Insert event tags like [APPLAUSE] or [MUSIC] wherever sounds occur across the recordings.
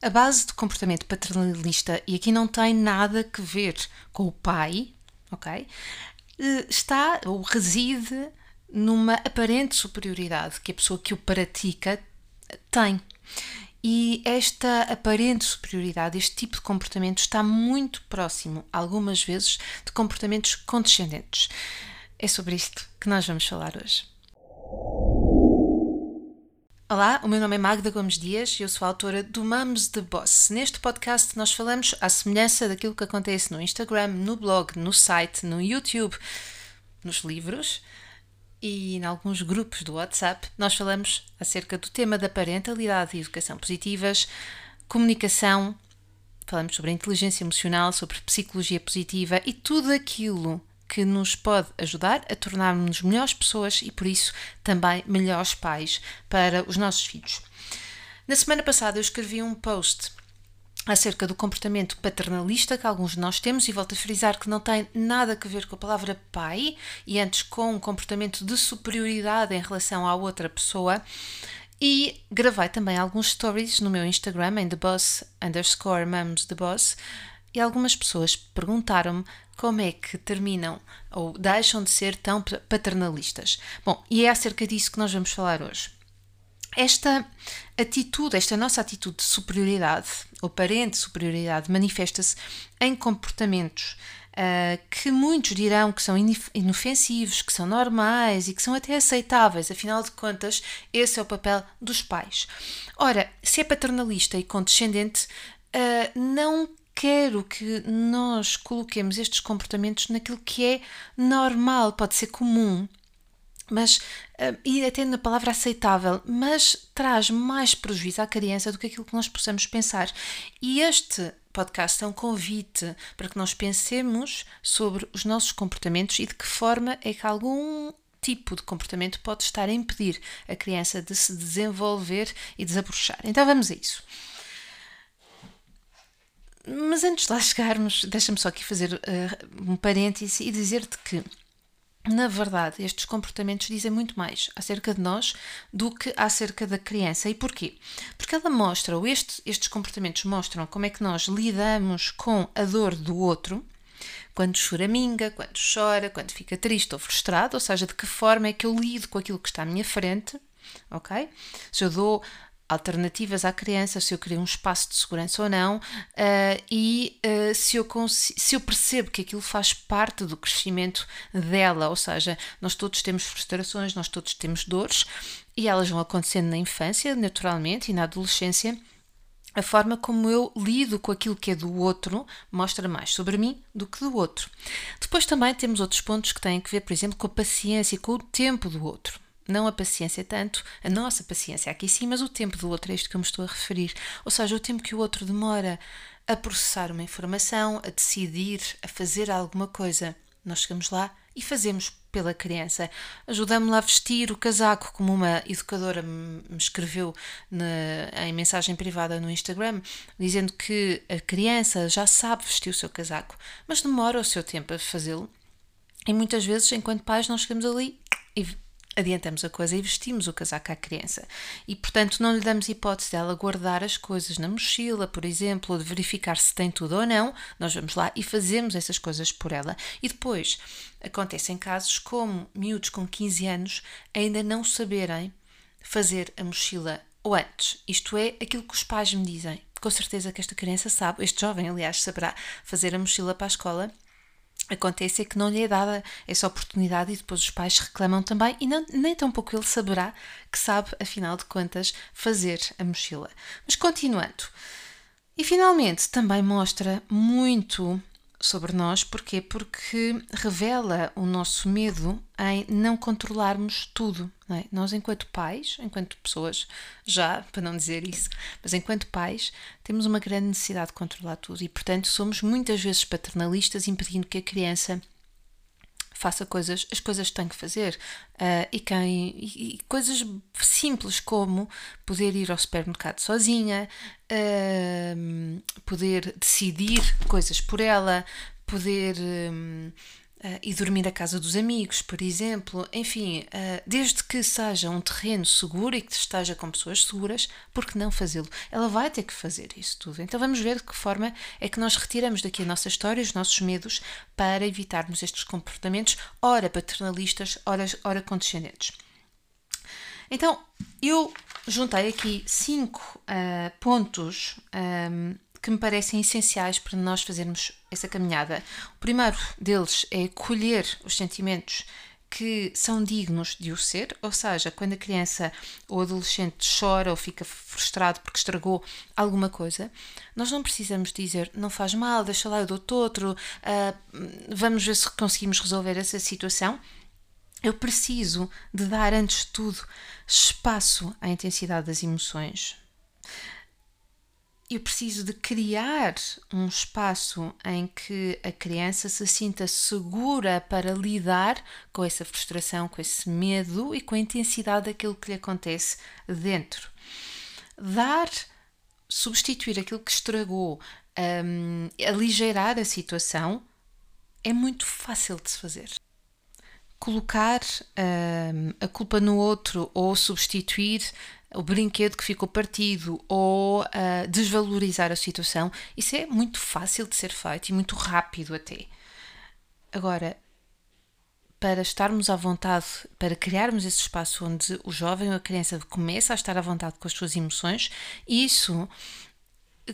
A base do comportamento paternalista, e aqui não tem nada a ver com o pai, ok? Eh, está ou reside numa aparente superioridade que a pessoa que o pratica tem. E esta aparente superioridade, este tipo de comportamento, está muito próximo, algumas vezes, de comportamentos condescendentes. É sobre isto que nós vamos falar hoje. Olá, o meu nome é Magda Gomes Dias e eu sou autora do Mums the Boss. Neste podcast nós falamos à semelhança daquilo que acontece no Instagram, no blog, no site, no YouTube, nos livros e em alguns grupos do WhatsApp. Nós falamos acerca do tema da parentalidade e educação positivas, comunicação, falamos sobre inteligência emocional, sobre psicologia positiva e tudo aquilo que nos pode ajudar a tornarmos melhores pessoas e, por isso, também melhores pais para os nossos filhos. Na semana passada eu escrevi um post acerca do comportamento paternalista que alguns de nós temos e volto a frisar que não tem nada a ver com a palavra pai e antes com um comportamento de superioridade em relação à outra pessoa e gravei também alguns stories no meu Instagram em The Boss underscore Mums The Boss e algumas pessoas perguntaram-me como é que terminam ou deixam de ser tão paternalistas. Bom, e é acerca disso que nós vamos falar hoje. Esta atitude, esta nossa atitude de superioridade, ou aparente superioridade, manifesta-se em comportamentos uh, que muitos dirão que são inofensivos, que são normais e que são até aceitáveis, afinal de contas, esse é o papel dos pais. Ora, se é paternalista e condescendente, uh, não quero que nós coloquemos estes comportamentos naquilo que é normal, pode ser comum, mas uh, e até na palavra aceitável, mas traz mais prejuízo à criança do que aquilo que nós possamos pensar. E este podcast é um convite para que nós pensemos sobre os nossos comportamentos e de que forma é que algum tipo de comportamento pode estar a impedir a criança de se desenvolver e desabrochar. Então vamos a isso. Mas antes de lá chegarmos, deixa-me só aqui fazer uh, um parêntese e dizer-te que, na verdade, estes comportamentos dizem muito mais acerca de nós do que acerca da criança. E porquê? Porque ela mostra, ou este, estes comportamentos mostram como é que nós lidamos com a dor do outro, quando choraminga, quando chora, quando fica triste ou frustrado, ou seja, de que forma é que eu lido com aquilo que está à minha frente, ok? Se eu dou alternativas à criança, se eu crio um espaço de segurança ou não, uh, e uh, se, eu se eu percebo que aquilo faz parte do crescimento dela, ou seja, nós todos temos frustrações, nós todos temos dores, e elas vão acontecendo na infância, naturalmente, e na adolescência. A forma como eu lido com aquilo que é do outro mostra mais sobre mim do que do outro. Depois também temos outros pontos que têm a ver, por exemplo, com a paciência e com o tempo do outro não a paciência tanto, a nossa paciência aqui sim, mas o tempo do outro é isto que eu me estou a referir. Ou seja, o tempo que o outro demora a processar uma informação, a decidir, a fazer alguma coisa. Nós chegamos lá e fazemos pela criança. Ajudamos-la a vestir o casaco, como uma educadora me escreveu na, em mensagem privada no Instagram, dizendo que a criança já sabe vestir o seu casaco, mas demora o seu tempo a fazê-lo. E muitas vezes, enquanto pais, nós chegamos ali e adiantamos a coisa e vestimos o casaco à criança. E, portanto, não lhe damos hipótese dela guardar as coisas na mochila, por exemplo, ou de verificar se tem tudo ou não. Nós vamos lá e fazemos essas coisas por ela. E depois, acontecem casos como miúdos com 15 anos ainda não saberem fazer a mochila ou antes. Isto é aquilo que os pais me dizem. Com certeza que esta criança sabe, este jovem, aliás, saberá fazer a mochila para a escola Acontece é que não lhe é dada essa oportunidade e depois os pais reclamam também e não, nem tampouco ele saberá que sabe, afinal de contas, fazer a mochila. Mas continuando. E finalmente também mostra muito sobre nós, porquê? Porque revela o nosso medo em não controlarmos tudo. Não é? Nós, enquanto pais, enquanto pessoas, já para não dizer isso, mas enquanto pais, temos uma grande necessidade de controlar tudo e, portanto, somos muitas vezes paternalistas, impedindo que a criança faça coisas, as coisas que tem que fazer. Uh, e, quem, e, e, coisas simples como poder ir ao supermercado sozinha, uh, poder decidir coisas por ela, poder um, Uh, e dormir à casa dos amigos, por exemplo. Enfim, uh, desde que seja um terreno seguro e que esteja com pessoas seguras, por que não fazê-lo? Ela vai ter que fazer isso tudo. Então vamos ver de que forma é que nós retiramos daqui a nossa história os nossos medos para evitarmos estes comportamentos, ora paternalistas, ora, ora condescendentes. Então, eu juntei aqui cinco uh, pontos um, que me parecem essenciais para nós fazermos essa caminhada. O primeiro deles é colher os sentimentos que são dignos de o ser, ou seja, quando a criança ou adolescente chora ou fica frustrado porque estragou alguma coisa, nós não precisamos dizer não faz mal, deixa lá, eu dou-te outro, uh, vamos ver se conseguimos resolver essa situação. Eu preciso de dar, antes de tudo, espaço à intensidade das emoções eu preciso de criar um espaço em que a criança se sinta segura para lidar com essa frustração, com esse medo e com a intensidade daquilo que lhe acontece dentro. Dar, substituir aquilo que estragou, um, aligeirar a situação, é muito fácil de se fazer. Colocar um, a culpa no outro ou substituir o brinquedo que ficou partido ou uh, desvalorizar a situação, isso é muito fácil de ser feito e muito rápido até. Agora, para estarmos à vontade, para criarmos esse espaço onde o jovem ou a criança começa a estar à vontade com as suas emoções, isso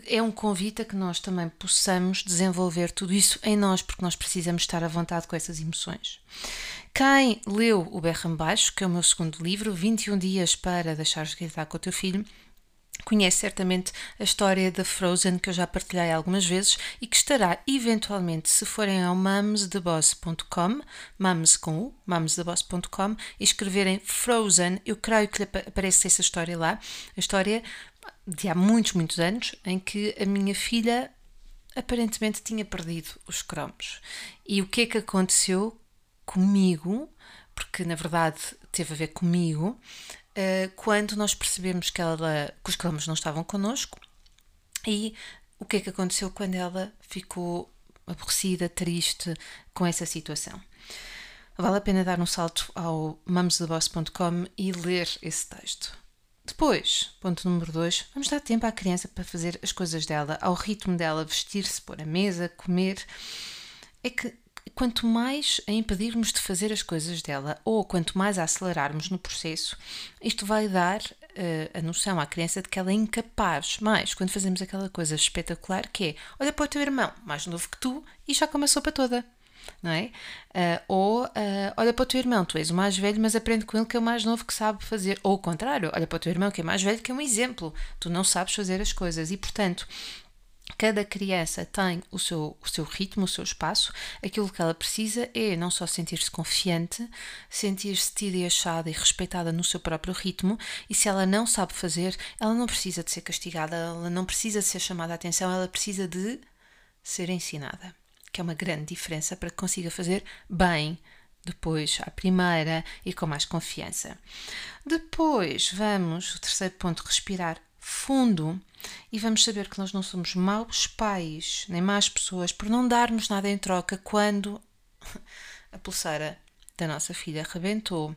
é um convite a que nós também possamos desenvolver tudo isso em nós, porque nós precisamos estar à vontade com essas emoções. Quem leu O Berram Baixo, que é o meu segundo livro, 21 Dias para Deixares de Gritar com o Teu Filho, conhece certamente a história da Frozen que eu já partilhei algumas vezes e que estará eventualmente, se forem ao mamstheboss.com, mams com u, mamstheboss.com e escreverem Frozen, eu creio que aparece essa história lá, a história de há muitos, muitos anos, em que a minha filha aparentemente tinha perdido os cromos. E o que é que aconteceu comigo, porque na verdade teve a ver comigo, uh, quando nós percebemos que, ela, que os cromos não estavam connosco e o que é que aconteceu quando ela ficou aborrecida, triste com essa situação. Vale a pena dar um salto ao mamestheboss.com e ler esse texto. Depois, ponto número 2, vamos dar tempo à criança para fazer as coisas dela, ao ritmo dela, vestir-se, pôr a mesa, comer. É que quanto mais a impedirmos de fazer as coisas dela ou quanto mais a acelerarmos no processo, isto vai dar uh, a noção à criança de que ela é incapaz. Mais, quando fazemos aquela coisa espetacular que é: olha para o teu irmão, mais novo que tu, e já come a sopa toda. Não é? Uh, ou uh, olha para o teu irmão, tu és o mais velho, mas aprende com ele que é o mais novo que sabe fazer. Ou o contrário, olha para o teu irmão que é mais velho, que é um exemplo. Tu não sabes fazer as coisas. E portanto, Cada criança tem o seu, o seu ritmo, o seu espaço. Aquilo que ela precisa é não só sentir-se confiante, sentir-se tida e achada e respeitada no seu próprio ritmo. E se ela não sabe fazer, ela não precisa de ser castigada, ela não precisa de ser chamada a atenção, ela precisa de ser ensinada. Que é uma grande diferença para que consiga fazer bem depois à primeira e com mais confiança. Depois vamos, o terceiro ponto, respirar fundo e vamos saber que nós não somos maus pais nem más pessoas por não darmos nada em troca quando [LAUGHS] a pulseira da nossa filha rebentou.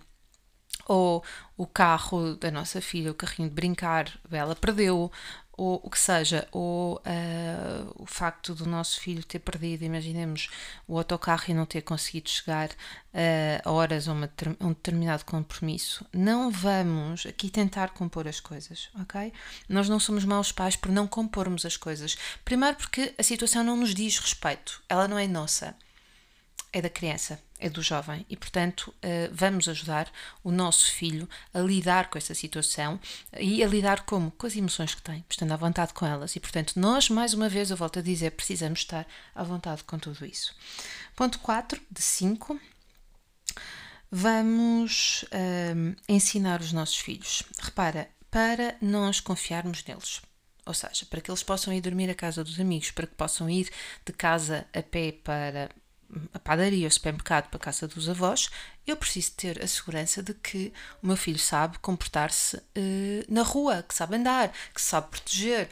Ou o carro da nossa filha, o carrinho de brincar, ela perdeu, ou o que seja, ou uh, o facto do nosso filho ter perdido, imaginemos, o autocarro e não ter conseguido chegar uh, a horas a, uma, a um determinado compromisso, não vamos aqui tentar compor as coisas, ok? Nós não somos maus pais por não compormos as coisas. Primeiro porque a situação não nos diz respeito, ela não é nossa é da criança, é do jovem e, portanto, eh, vamos ajudar o nosso filho a lidar com essa situação e a lidar como? Com as emoções que tem, estando à vontade com elas. E, portanto, nós, mais uma vez, eu volto a dizer, precisamos estar à vontade com tudo isso. Ponto 4 de 5. Vamos ehm, ensinar os nossos filhos. Repara, para nós confiarmos neles. Ou seja, para que eles possam ir dormir à casa dos amigos, para que possam ir de casa a pé para a padaria, o supermercado para a casa dos avós, eu preciso ter a segurança de que o meu filho sabe comportar-se uh, na rua, que sabe andar, que sabe proteger.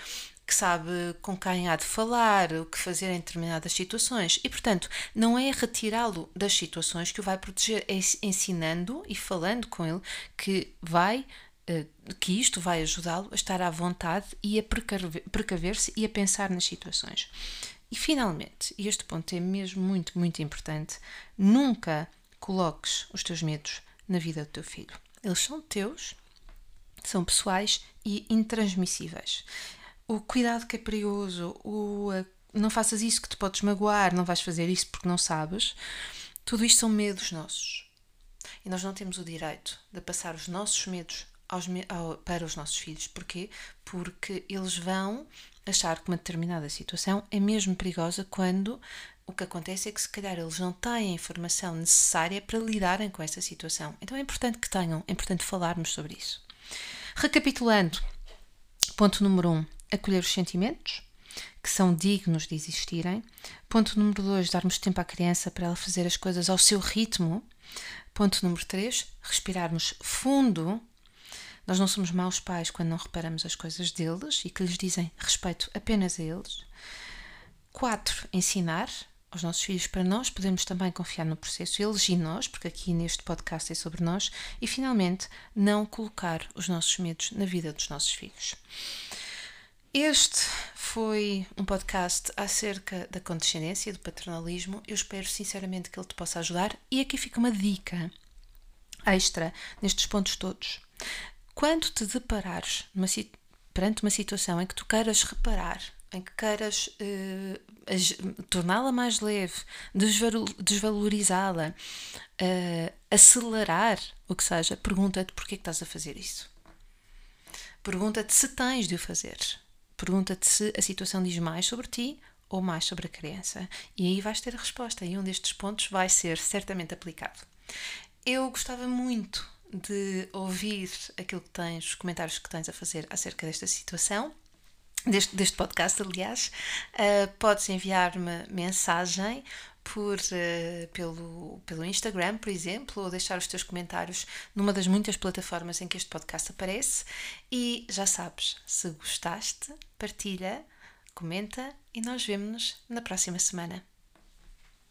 que sabe com quem há de falar, o que fazer em determinadas situações. E, portanto, não é retirá-lo das situações que o vai proteger, é ensinando e falando com ele que vai eh, que isto vai ajudá-lo a estar à vontade e a precaver-se e a pensar nas situações. E finalmente, e este ponto é mesmo muito, muito importante, nunca coloques os teus medos na vida do teu filho. Eles são teus, são pessoais e intransmissíveis. O cuidado que é perigoso, o não faças isso que te podes magoar, não vais fazer isso porque não sabes, tudo isto são medos nossos. E nós não temos o direito de passar os nossos medos aos, ao, para os nossos filhos. Porquê? Porque eles vão achar que uma determinada situação é mesmo perigosa quando o que acontece é que se calhar eles não têm a informação necessária para lidarem com essa situação. Então é importante que tenham, é importante falarmos sobre isso. Recapitulando, ponto número 1, um, acolher os sentimentos que são dignos de existirem. Ponto número 2, darmos tempo à criança para ela fazer as coisas ao seu ritmo. Ponto número 3, respirarmos fundo nós não somos maus pais quando não reparamos as coisas deles e que lhes dizem respeito apenas a eles. 4. Ensinar aos nossos filhos para nós podermos também confiar no processo, eles e nós, porque aqui neste podcast é sobre nós. E finalmente, não colocar os nossos medos na vida dos nossos filhos. Este foi um podcast acerca da condescendência, do paternalismo. Eu espero sinceramente que ele te possa ajudar. E aqui fica uma dica extra nestes pontos todos. Quando te deparares numa, perante uma situação em que tu queiras reparar, em que queiras uh, torná-la mais leve, desvalorizá-la, uh, acelerar o que seja, pergunta-te porquê que estás a fazer isso. Pergunta-te se tens de o fazer. Pergunta-te se a situação diz mais sobre ti ou mais sobre a criança. E aí vais ter a resposta, e um destes pontos vai ser certamente aplicado. Eu gostava muito de ouvir aquilo que tens, os comentários que tens a fazer acerca desta situação. Deste, deste podcast, aliás, uh, podes enviar-me mensagem por, uh, pelo, pelo Instagram, por exemplo, ou deixar os teus comentários numa das muitas plataformas em que este podcast aparece. E já sabes, se gostaste, partilha, comenta e nós vemos-nos na próxima semana.